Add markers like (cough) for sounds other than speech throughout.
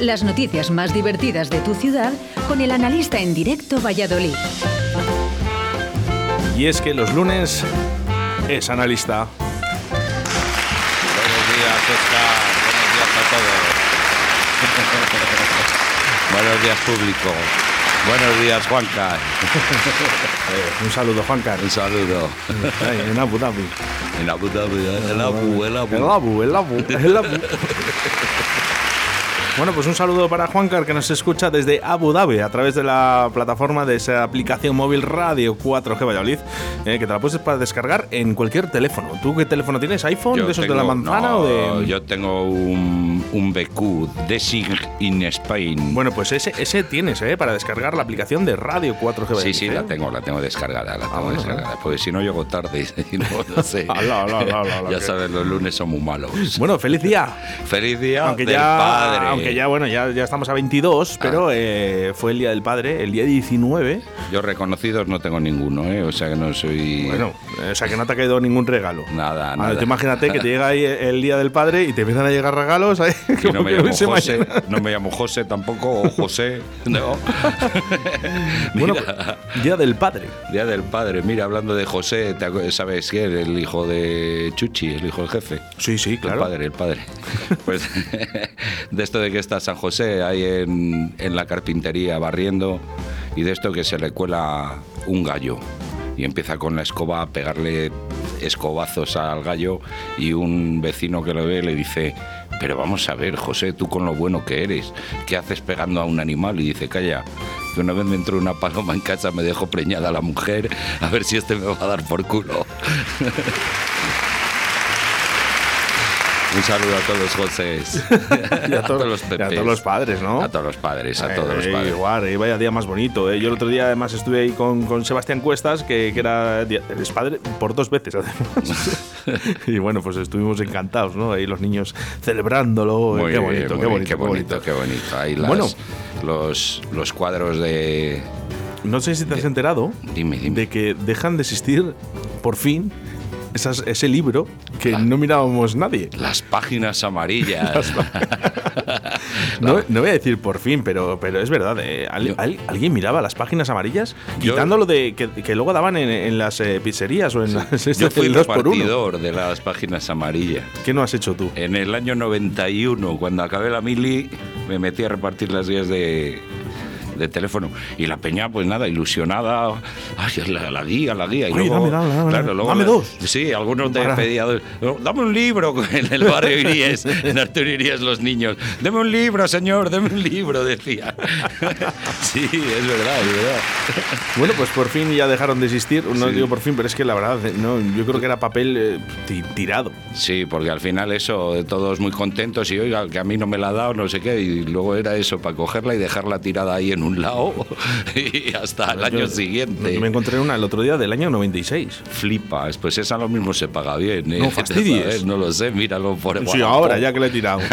Las noticias más divertidas de tu ciudad con el analista en directo Valladolid. Y es que los lunes es analista. Buenos días, Oscar. Buenos días a todos. (laughs) Buenos días, público. Buenos días, Juanca. Eh, un saludo, Juan Carlos. Un saludo. en Abu Dhabi. En Abu Dhabi, ¿eh? el Abu, el Abu. El Abu, el Abu, el Abu. Bueno, pues un saludo para Juancar que nos escucha desde Abu Dhabi a través de la plataforma de esa aplicación móvil Radio 4G Valladolid, eh, que te la puedes para descargar en cualquier teléfono. ¿Tú qué teléfono tienes? ¿iPhone? Yo ¿De esos de tengo- la manzana no, o de.? Yo tengo un, un BQ, Desig in Spain. Bueno, pues ese, ese tienes, ¿eh? Para descargar la aplicación de Radio 4G Valladolid. Sí, sí, ¿eh? la tengo, la tengo descargada, la tengo bueno, descargada. Porque si no llego tarde, (laughs) y no, no sé. (laughs) Ala, ala, ala, ala, ya sabes, los lunes son muy malos. Bueno, feliz día. Feliz día Aunque del ya, padre. aunque ya, bueno, ya, ya estamos a 22, pero eh, fue el día del padre, el día 19. Yo reconocidos no tengo ninguno, ¿eh? O sea que no soy. Bueno, o sea que no te ha caído ningún regalo. Nada, Ahora, nada. imagínate que te llega ahí el día del padre y te empiezan a llegar regalos. ¿eh? Y no Como me que llamo José, mañana. no me llamo José tampoco, o José, no. (laughs) (laughs) Bueno, día del padre. Día del padre, mira, hablando de José, ¿te acuerdas- ¿sabes quién? El hijo de Chuchi, el hijo del jefe. Sí, sí, claro. El padre, el padre. (laughs) Pues de esto de que está San José ahí en, en la carpintería barriendo y de esto que se le cuela un gallo y empieza con la escoba a pegarle escobazos al gallo y un vecino que lo ve le dice, pero vamos a ver, José, tú con lo bueno que eres, ¿qué haces pegando a un animal? Y dice, calla, que una vez me entró una paloma en casa, me dejó preñada la mujer, a ver si este me va a dar por culo. (laughs) Un saludo a todos los José. (laughs) Y a, to- los y a Pepes. todos los padres, ¿no? A todos los padres, a todos los Eh, padres. Igual, eh, vaya día más bonito. eh. Yo el otro día además estuve ahí con, con Sebastián Cuestas, que, que era es padre por dos veces además. (laughs) y bueno, pues estuvimos encantados, ¿no? Ahí los niños celebrándolo. Muy qué bien, bonito, muy qué bien, bonito, qué bonito, qué bonito. Ahí las- Bueno. los, los cuadros de... No sé si te has enterado Dime, dime. de que dejan de existir por fin esas- ese libro que no mirábamos nadie. Las páginas amarillas. (laughs) No, no voy a decir por fin, pero, pero es verdad. eh, ¿al- Yo- al- ¿Alguien miraba las páginas amarillas? Quitándolo de que, que luego daban en, en las eh, pizzerías o en las Yo fui por uno. repartidor de las páginas amarillas. ¿Qué no has hecho tú? En el año 91, cuando acabé la mili, me metí a repartir las guías de, de teléfono. Y la peña, pues nada, ilusionada. Ay, la, la guía, la guía. Y Oye, luego, dame, dame, dame, claro, luego dame dos. Sí, algunos te pedían, dame un libro (laughs) en el barrio (laughs) Iríes, en Arturo Iríes los niños. Deme un libro, señor, deme un libro, decía. (laughs) Sí, es verdad, es verdad. Bueno, pues por fin ya dejaron de existir. No Sí. digo por fin, pero es que la verdad, eh, no, yo creo que era papel eh, ti- tirado. Sí, porque al final eso, todos muy contentos y oiga, que a mí no me la ha dado, no sé qué, y luego era eso, para cogerla y dejarla tirada ahí en un lado (laughs) y hasta el año Yo- siguiente. Yo me encontré una el otro día del año 96. Flipas, pues esa lo mismo se paga bien. ¿eh? No (laughs) fastidies. ¿Sabes? No lo sé, míralo por Sí, Wallapop. ahora, ya que le he tirado. (laughs)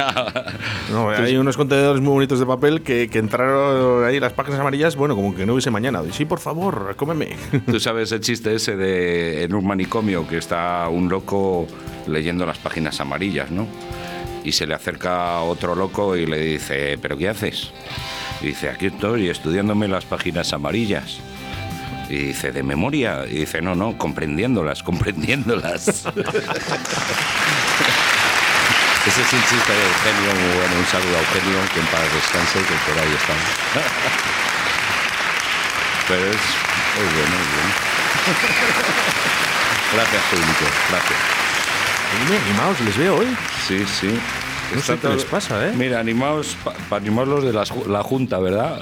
No, hay unos contenedores muy bonitos de papel que, que entraron ahí las páginas amarillas, bueno, como que no hubiese mañana. Sí, por favor, cómeme. Tú sabes el chiste ese de en un manicomio que está un loco leyendo las páginas amarillas, ¿no? Y se le acerca otro loco y le dice, ¿pero qué haces? Y dice, aquí estoy estudiándome las páginas amarillas. Y dice, ¿de memoria? Y dice, no, no, comprendiéndolas, (laughs) comprendiéndolas. (laughs) Ese es un chiste de Eugenio, muy bueno, un saludo a Eugenio, que en paz descanse, que por ahí está. (laughs) Pero es, es bueno, es bueno. Gracias, público, gracias. Oye, animaos, les veo hoy. Sí, sí. No sé qué les pasa, ¿eh? Mira, animaos, para animar los de la, ju- la Junta, ¿verdad?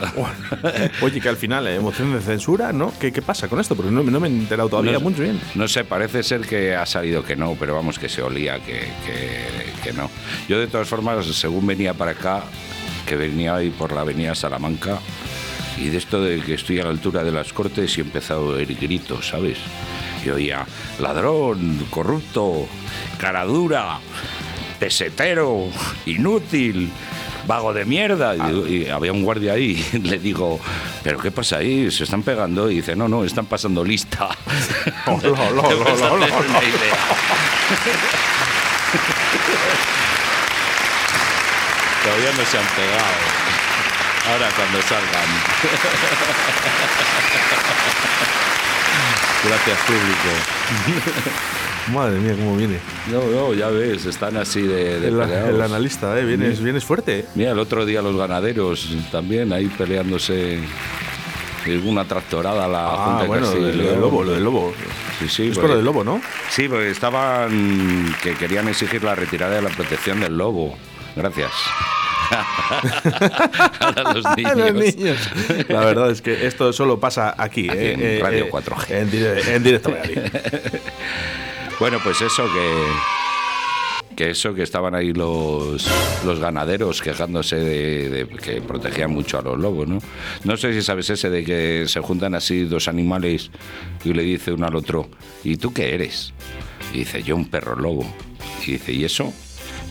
(laughs) Oye, que al final, eh, moción de censura, ¿no? ¿Qué, qué pasa con esto? Porque no, no me he enterado todavía No- mucho bien. No sé, parece ser que ha salido que no, pero vamos, que se olía que, que- que no. Yo, de todas formas, según venía para acá, que venía ahí por la avenida Salamanca, y de esto de que estoy a la altura de las cortes y he empezado a oír gritos, ¿sabes? Y oía, ladrón, corrupto, cara dura, pesetero, inútil, vago de mierda. Y, había un guardia ahí, (laughs) le digo, ¿pero qué pasa ahí? ¿Se están pegando? Y dice, no, no, están pasando lista. Todavía no se han pegado. Ahora cuando salgan. (laughs) Gracias, público. (laughs) Madre mía, cómo viene. No, no, ya ves, están así de, de El, analista, ¿eh? Vienes, vienes fuerte. ¿eh? Mira, el otro día los ganaderos también ahí peleándose. Una tractorada a la Ah, Junta de bueno, lo Castilla lo del lobo, lo del lobo. Sí, sí, es porque- por lo del lobo, ¿no? Sí, porque estaban que querían exigir la retirada de la protección del lobo. Gracias. (laughs) (laughs) a los niños. Los niños. La verdad es que esto solo pasa aquí, Aquí ¿eh? en Eh, Radio eh, 4G. En, dire- en directo. (laughs) Bueno, pues eso que que eso que estaban ahí los, los ganaderos quejándose de, que protegían mucho a los lobos, ¿no? No sé si sabes ese de que se juntan así dos animales y le dice uno al otro, ¿y tú qué eres? Y dice, yo un perro lobo. Y dice, ¿y eso?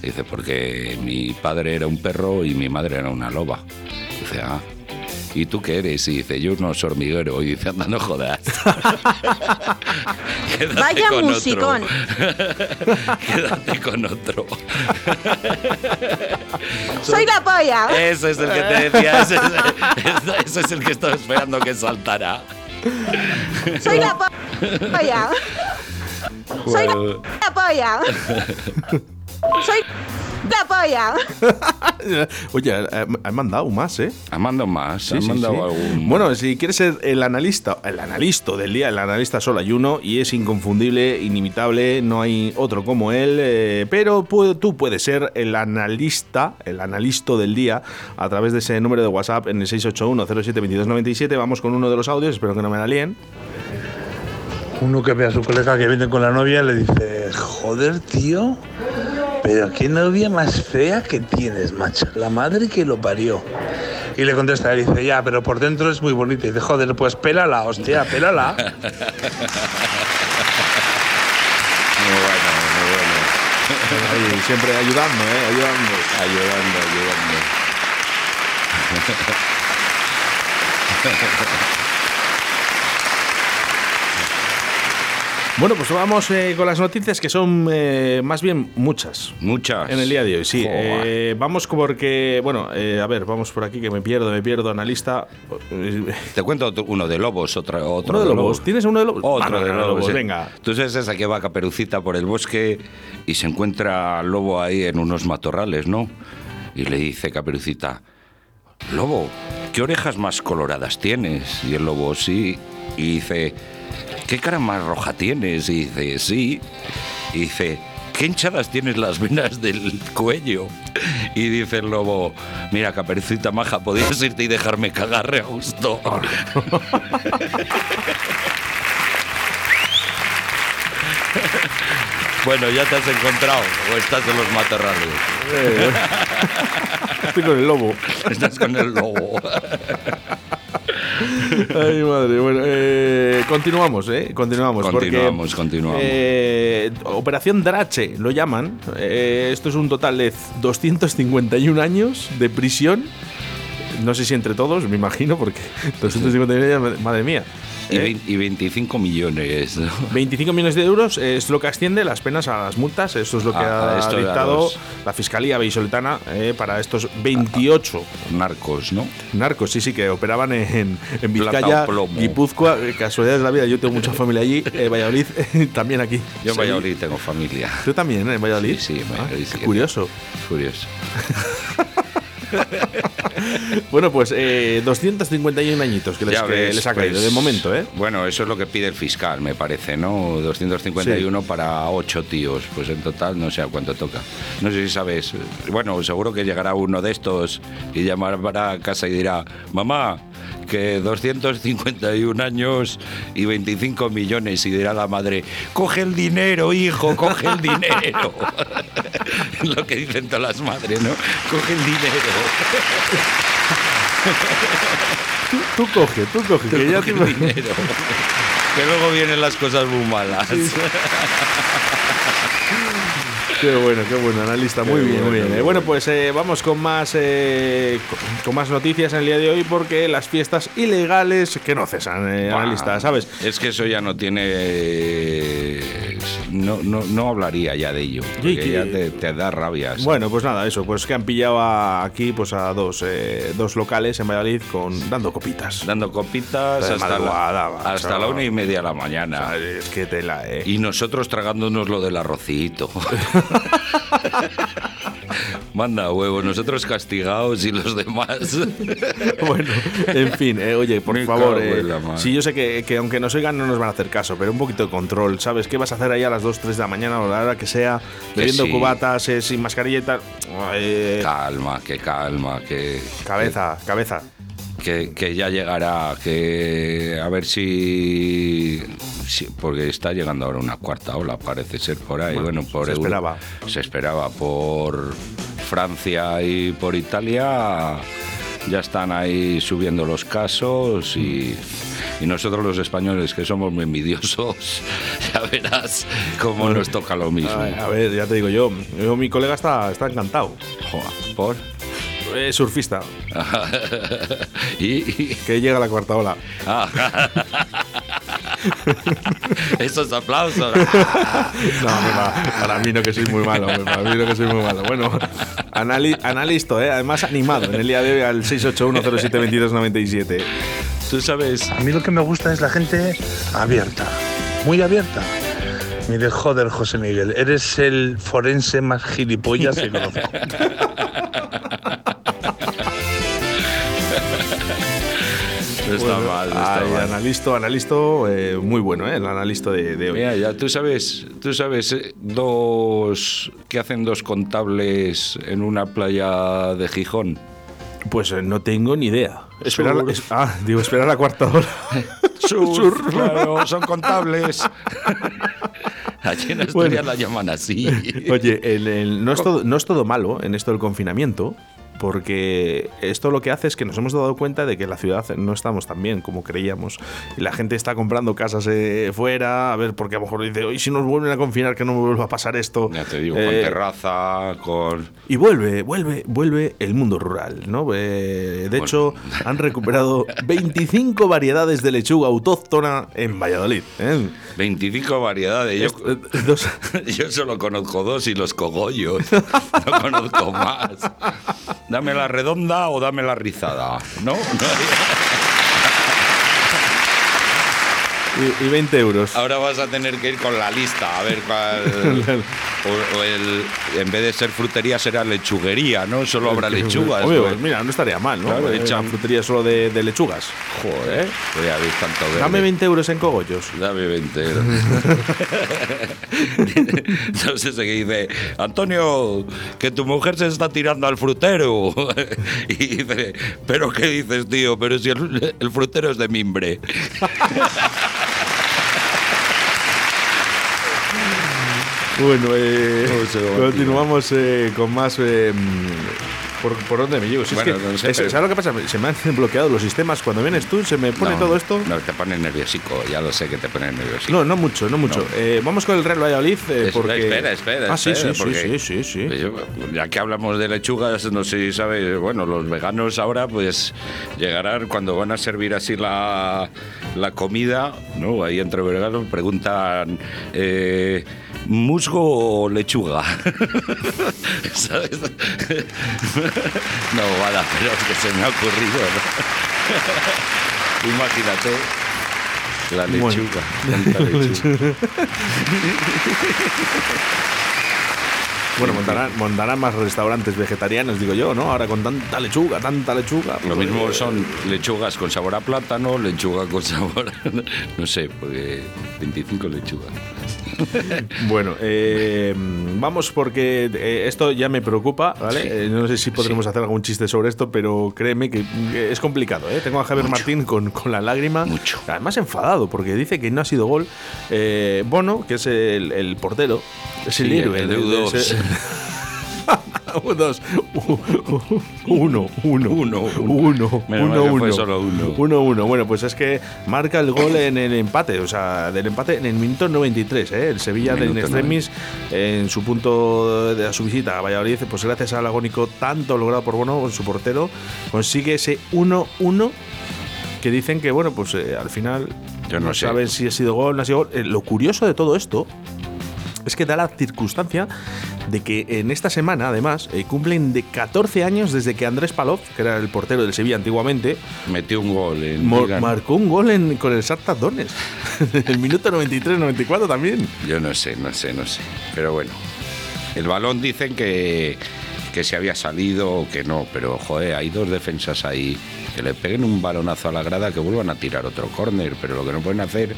Dice, porque mi padre era un perro y mi madre era una loba. Dice, ah. ¿Y tú qué eres? Y dice, yo un oso hormiguero. Y dice, anda, no jodas. (laughs) Vaya musicón. (laughs) Quédate con otro. (laughs) Soy la polla. Ese es el que te decía, ese es, el que estaba esperando que saltara. Soy la po- polla. Soy la polla. Soy la (laughs) polla. Oye, han mandado más, ¿eh? han mandado más, Sí, han sí, mandado sí. algún. Bueno, si quieres ser el analista, el analista del día, el analista solo hay uno y es inconfundible, inimitable, no hay otro como él, eh, pero pu- tú puedes ser el analista, el analisto del día a través de ese número de WhatsApp en el 681-07-2297. Vamos con uno de los audios, espero que no me la líen. Uno que ve a su colega que viene con la novia le dice, joder, tío, pero qué novia más fea que tienes, macho. La madre que lo parió. Y le contesta, le dice, ya, pero por dentro es muy bonita. Y dice, joder, pues pélala, hostia, pélala. (laughs) Muy bueno, muy bueno. Ahí, siempre ayudando, ¿eh? Ayudando. Ayudando, ayudando. (laughs) Bueno, pues vamos eh, con las noticias que son eh, más bien muchas. Muchas. En el día de hoy, sí. Eh, vamos porque, bueno, a ver, vamos por aquí que me pierdo, me pierdo, analista. Te cuento uno de lobos, otra, otro Uno de lobos. ¿Tienes uno de lobos? Otro Ah, de no, lobos, sí. venga. Tú sabes esa que va Caperucita por el bosque y se encuentra al lobo ahí en unos matorrales, ¿no? Y le dice Caperucita, Lobo, ¿qué orejas más coloradas tienes? Y el lobo, sí. Y dice, ¿qué cara más roja tienes? Y dice, sí. Y dice, ¿qué hinchadas tienes las venas del cuello? Y dice el lobo, mira, Caperucita maja, podías irte y dejarme cagar a gusto. (laughs) Bueno, ya te has encontrado o estás en los matorrales. Eh, Estoy con el lobo. Estás con el lobo. (laughs) Ay, madre. Bueno, eh, continuamos, ¿eh? Continuamos. porque, Continuamos, continuamos. eh, Operación Drache lo llaman. Eh, esto es un total de 251 años de prisión. No sé si entre todos, me imagino, porque 251 años, madre mía. Y, ¿Eh? vein- y 25 millones. ¿no? (laughs) 25 millones de euros es lo que asciende las penas a las multas. Esto es lo que Ah, ha dictado la Fiscalía Vallisoletana eh, para estos 28 Narcos, ¿no? narcos, sí, sí, que operaban en, en Vizcaya. Guipúzcoa, eh, casualidades de la vida. Yo tengo mucha familia allí, eh, Valladolid, (laughs) también aquí. Yo en Sí. Valladolid tengo familia. ¿Tú también, eh, en Valladolid? Sí, sí, en Ah, Valladolid qué sí. curioso. Curioso. (laughs) (laughs) Bueno, pues eh, 251 añitos que les, que les ha caído pues, de momento, ¿eh? Bueno, eso es lo que pide el fiscal, me parece, ¿no? 251 para 8 tíos. Pues en total no sé a cuánto toca. No sé si sabes. Bueno, seguro que llegará uno de estos y llamará a casa y dirá, mamá, que 251 años y 25 millones. Y dirá la madre, coge el dinero, hijo, coge el dinero. (laughs) lo que dicen todas las madres, ¿no? Coge el dinero. (laughs) Tú coge, tú coge, que ya Coge te- el dinero. Que luego vienen las cosas muy malas. Qué bueno, qué bueno, analista. Muy Qué bien, muy bien. Eh, Bueno, pues eh, vamos con más, eh, con, con más noticias en el día de hoy porque las fiestas ilegales que no cesan, eh, analista, ¿sabes? Es que eso ya no tiene. No, no, no hablaría ya de ello. Porque que- ya te, te da rabias. Bueno, pues nada, eso, pues que han pillado a- aquí pues a dos, eh, dos locales en Valladolid con dando copitas. Dando copitas hasta, la, hasta la una y media de la mañana. Es que tela, eh. Y nosotros tragándonos lo del arrocito. (laughs) Manda huevo, nosotros castigados y los demás. (laughs) Bueno, en fin, eh, oye, por Me favor, eh, sí, yo sé que, que aunque nos oigan no nos van a hacer caso, pero un poquito de control, ¿sabes? ¿Qué vas a hacer ahí a las 2, 3 de la mañana o la hora que sea, bebiendo sí. cubatas, eh, sin mascarilla y tal? Eh, calma, que calma, que, cabeza, cabeza. que, que ya llegará, que a ver si, si- porque está llegando ahora una cuarta ola, parece ser por ahí. Bueno, por se Euro- esperaba. Se esperaba por Francia y por Italia. Ya están ahí subiendo los casos y, y nosotros los españoles que somos muy envidiosos, (laughs) ya verás cómo nos toca lo mismo. A ver, ya te digo yo, yo, mi colega está, está encantado. Joder, ¿Por? Surfista, y, (laughs) y- que llega la cuarta ola. Ah. (laughs) (laughs) Esos aplausos. (laughs) No, me va. Para mí no que soy muy malo, para mí no que soy muy malo. Bueno, anali analisto, ¿eh? además animado en el día de hoy al 681072297. Tú sabes, A mí lo que me gusta es la gente abierta, muy abierta. Mire, joder, José Miguel, eres el forense más gilipollas que conozco. (laughs) está mal, no está Ay, mal. analisto, analisto, eh, muy bueno, ¿eh? el analisto de, de hoy. Mira, ya tú sabes, tú sabes eh, dos que hacen dos contables en una playa de Gijón. Pues eh, no tengo ni idea. Esperar la- Surf. es- ah, digo, esperar la cuarta hora. (laughs) Surf, (laughs) claro, son contables. (laughs) Allí en Asturias Bueno. la llaman así. Oye, el- el- no, es todo, no es todo malo en esto del confinamiento, porque esto lo que hace es que nos hemos dado cuenta de que en la ciudad no estamos tan bien como creíamos. Y la gente está comprando casas eh, fuera, a ver, porque a lo mejor dice, hoy si nos vuelven a confinar, que no me vuelva a pasar esto. Ya te digo, con Eh, terraza, con... Y vuelve, vuelve, vuelve el mundo rural, ¿no? Eh, de hecho, han recuperado (laughs) 25 variedades de lechuga autóctona en Valladolid. ¿eh? 25 variedades. Yo, Esto- eh, dos- (laughs) yo solo conozco dos y los cogollos. (laughs) No conozco más. Dame la redonda o dame la rizada. ¿No? (laughs) y, y 20 euros. Ahora vas a tener que ir con la lista a ver cuál. (laughs) O, o el, en vez de ser frutería será lechuguería, ¿no? Solo habrá lechugas. Obvio, pues. mira, no estaría mal, ¿no? Claro, Eh, echan- frutería solo de, de lechugas. Joder, voy a ver tanto verde. Dame 20 euros en cogollos. Dame 20 euros. (laughs) no sé qué dice, Antonio, que tu mujer se está tirando al frutero. (laughs) y dice, ¿pero qué dices, tío? Pero si el, el frutero es de mimbre. Bueno, eh, ¿Cómo se va, continuamos eh, con más. eh, ¿por, por dónde me llego? Si es Bueno, que- no sé, es- pero- ¿Sabes lo que pasa? Se me han bloqueado los sistemas. Cuando vienes tú, se me pone No, todo esto. No, te pone nerviosico, ya lo sé que te pone nerviosico. No, no mucho, no mucho. No. Eh, vamos con el Real Valladolid. porque... Espera, espera, Ah, sí, espera, sí, sí, sí, sí, ya que hablamos de lechugas, no sé si sabes, bueno, los veganos ahora pues llegarán cuando van a servir así la, la comida, ¿no? Ahí entre veganos preguntan, eh, ¿musgo o lechuga? (laughs) ¿Sabes? (laughs) no, vale, pero es que se me ha ocurrido, ¿no? (laughs) Imagínate. La Bueno. lechuga. tanta lechuga. Bueno, montarán, montarán más restaurantes vegetarianos, digo yo, ¿no? Ahora con tanta lechuga, tanta lechuga. Lo pues, mismo eh, son lechugas con sabor a plátano, lechuga con sabor a... No sé, porque 25 lechugas. (laughs) bueno, eh, vamos porque eh, esto ya me preocupa, ¿vale? Sí. Eh, no sé si podremos sí. hacer algún chiste sobre esto, pero créeme que es complicado, ¿eh? Tengo a Javier Mucho. Martín con, con, la lágrima. Mucho. Además enfadado porque dice que no ha sido gol. Eh, Bono, que es el, el portero, es el sí, héroe. El, el, (laughs) 1, 2, 1, 1, 1, 1, 1, 1, 1. Bueno, pues es que marca el gol en el empate, o sea, del empate en el minuto 93, ¿eh? el Sevilla del Extremis en su punto de su visita a Valladolid, pues gracias al agónico tanto logrado por Bono, su portero, consigue ese 1-1 que dicen que, bueno, pues eh, al final no, saben si ha sido gol, no ha sido gol. Eh, lo curioso de todo esto es que da la circunstancia de que en esta semana, además, eh, cumplen de 14 años desde que Andrés Palov, que era el portero del Sevilla antiguamente, Metió un gol en Liga. marcó un gol en- con el Shakhtar Donetsk. (laughs) el minuto 93-94 también. Yo no sé, no sé, no sé. Pero bueno, el balón dicen que, que se había salido o que no, pero joder, hay dos defensas ahí que le peguen un balonazo a la grada que vuelvan a tirar otro córner, pero lo que no pueden hacer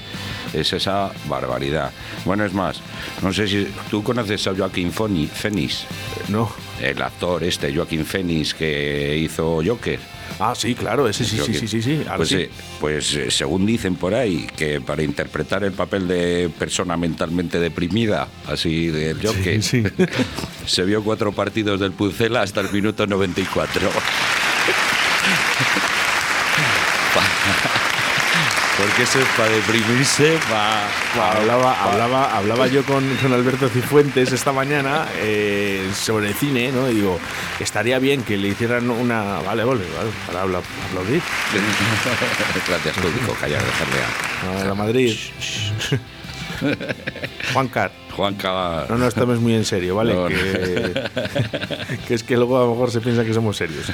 es esa barbaridad. Bueno, es más, no sé si tú conoces a Joaquín Phoenix, No. el actor este, Joaquín Phoenix, que hizo Joker. Ah, sí, claro, ese sí, sí, sí, sí, sí. Pues, sí. eh, pues eh, según dicen por ahí, que para interpretar el papel de persona mentalmente deprimida, así del Joker, sí. (laughs) se vio cuatro partidos del Pucela hasta el minuto 94. (laughs) (laughs) Porque eso es para deprimirse, para... Hablaba, hablaba, hablaba yo con, con Alberto Cifuentes esta mañana eh, sobre cine, ¿no? Y digo, estaría bien que le hicieran una. Vale, vale, vale, para aplaudir. (laughs) Gracias, público, callar, dejarle a... A la Madrid. (laughs) Juan Car. Juan Cava... No nos estamos muy en serio, ¿vale? No, no. que, (laughs) que es que luego a lo mejor se piensa que somos serios.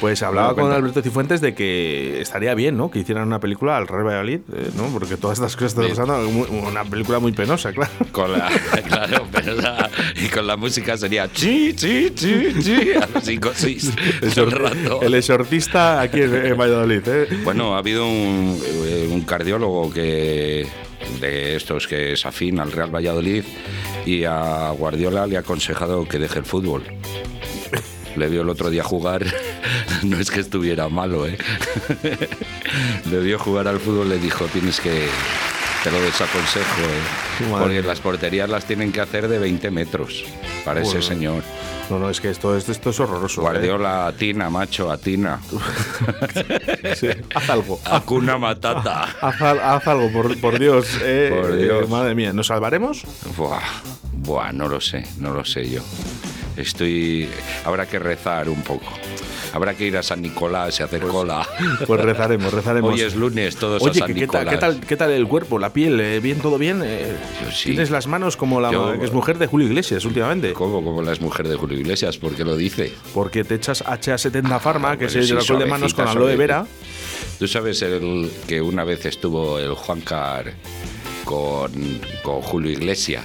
Pues hablaba con. Alberto Cifuentes de que estaría bien, ¿no? Que hicieran una película al Real Valladolid, eh, ¿no? Porque todas estas cosas están pasando, una película muy penosa, claro. Con la, (laughs) claro, pero la- y con la música sería chi, chi, chi, chi, a los cinco, seis, El, exorcista aquí en, en Valladolid, ¿eh? Bueno, ha habido un, eh, un cardiólogo que de estos que es afín al Real Valladolid y a Guardiola le ha aconsejado que deje el fútbol. Le vio el otro día jugar, (laughs) no es que estuviera malo, ¿eh? (laughs) Le vio jugar al fútbol, le dijo, tienes que... Te lo desaconsejo, ¿eh? Porque las porterías las tienen que hacer de 20 metros para ese señor. No, no, es que esto, esto, esto es horroroso. ¿eh? Guardiola, atina, macho, atina. (laughs) Sí, haz algo. Acuna matata. Haz, haz algo, por, por Dios. (laughs) eh, Por eh, Dios. madre mía, ¿nos salvaremos? Buah, buah, no lo sé, no lo sé yo. Estoy. Habrá que rezar un poco. Habrá que ir a San Nicolás y hacer cola. Pues rezaremos, rezaremos. Hoy es lunes, todos Oye, a San ¿qué, qué tal, Nicolás. qué, tal, ¿qué tal el cuerpo, la piel? eh, ¿Bien, todo bien? Eh, Yo sí. Tienes las manos como la Yo- que es mujer de Julio Iglesias últimamente. ¿Cómo? Como la mujer de Julio Iglesias, ¿por qué lo dice? Porque te echas HA70 Pharma, que es Bueno, el sí, alcohol de manos con aloe vera. Tú sabes el, que una vez estuvo el Juan Car con, con Julio Iglesias.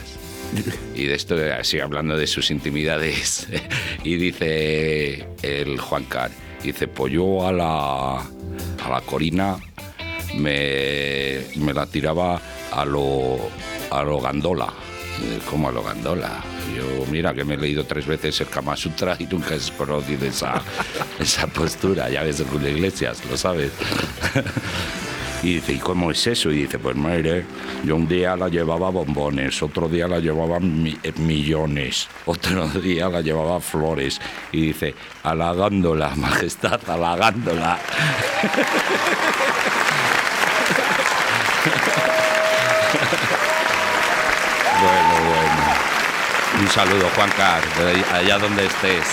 (laughs) Y de esto, así hablando de sus intimidades. (laughs) Y dice el Juan Car, dice, pues yo a la, a la Corina me, me la tiraba a lo, a lo gandola. ¿Cómo a lo gandola? Yo, mira, que me he leído tres veces el Kama Sutra y nunca he conocido esa, (laughs) esa postura. Ya ves, Julio Iglesias, lo sabes. Y dice, ¿y cómo es eso? Y dice, pues mire, yo un día la llevaba bombones, otro día la llevaba eh, millones, otro (laughs) día la llevaba flores. Y dice, halagándola, (laughs) majestad, halagándola. (laughs) bueno, bueno. Un saludo, Juan Car, de allá donde estés.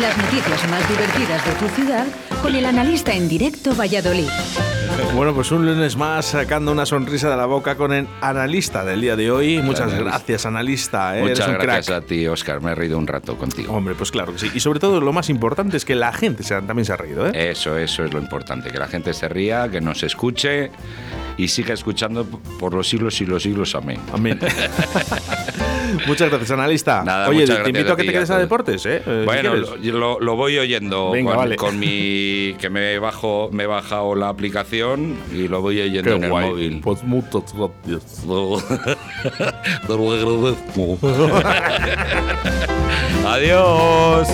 Las noticias más divertidas de tu ciudad con el analista en directo Valladolid. Bueno, pues un lunes más sacando una sonrisa de la boca con el analista del día de hoy. Muchas analista. gracias, analista. ¿eh? Muchas Eres un gracias crack. a ti, Oscar. Me he reído un rato contigo. Hombre, pues claro que sí. Y sobre todo lo más importante es que la gente se- también se ha reído, ¿eh? Eso, eso es lo importante, que la gente se ría, que nos escuche y siga escuchando por los siglos y los siglos. Amén. Amén. (laughs) muchas gracias, analista. Nada, Oye, te invito a que te quedes a deportes, ¿eh? Eh, si Bueno, lo, voy oyendo Venga, con, vale. con mi que me bajo me he bajado la aplicación y lo voy oyendo Qué en guay. el móvil. Pues muchas gracias. (laughs) Te lo agradezco. (laughs) Adiós.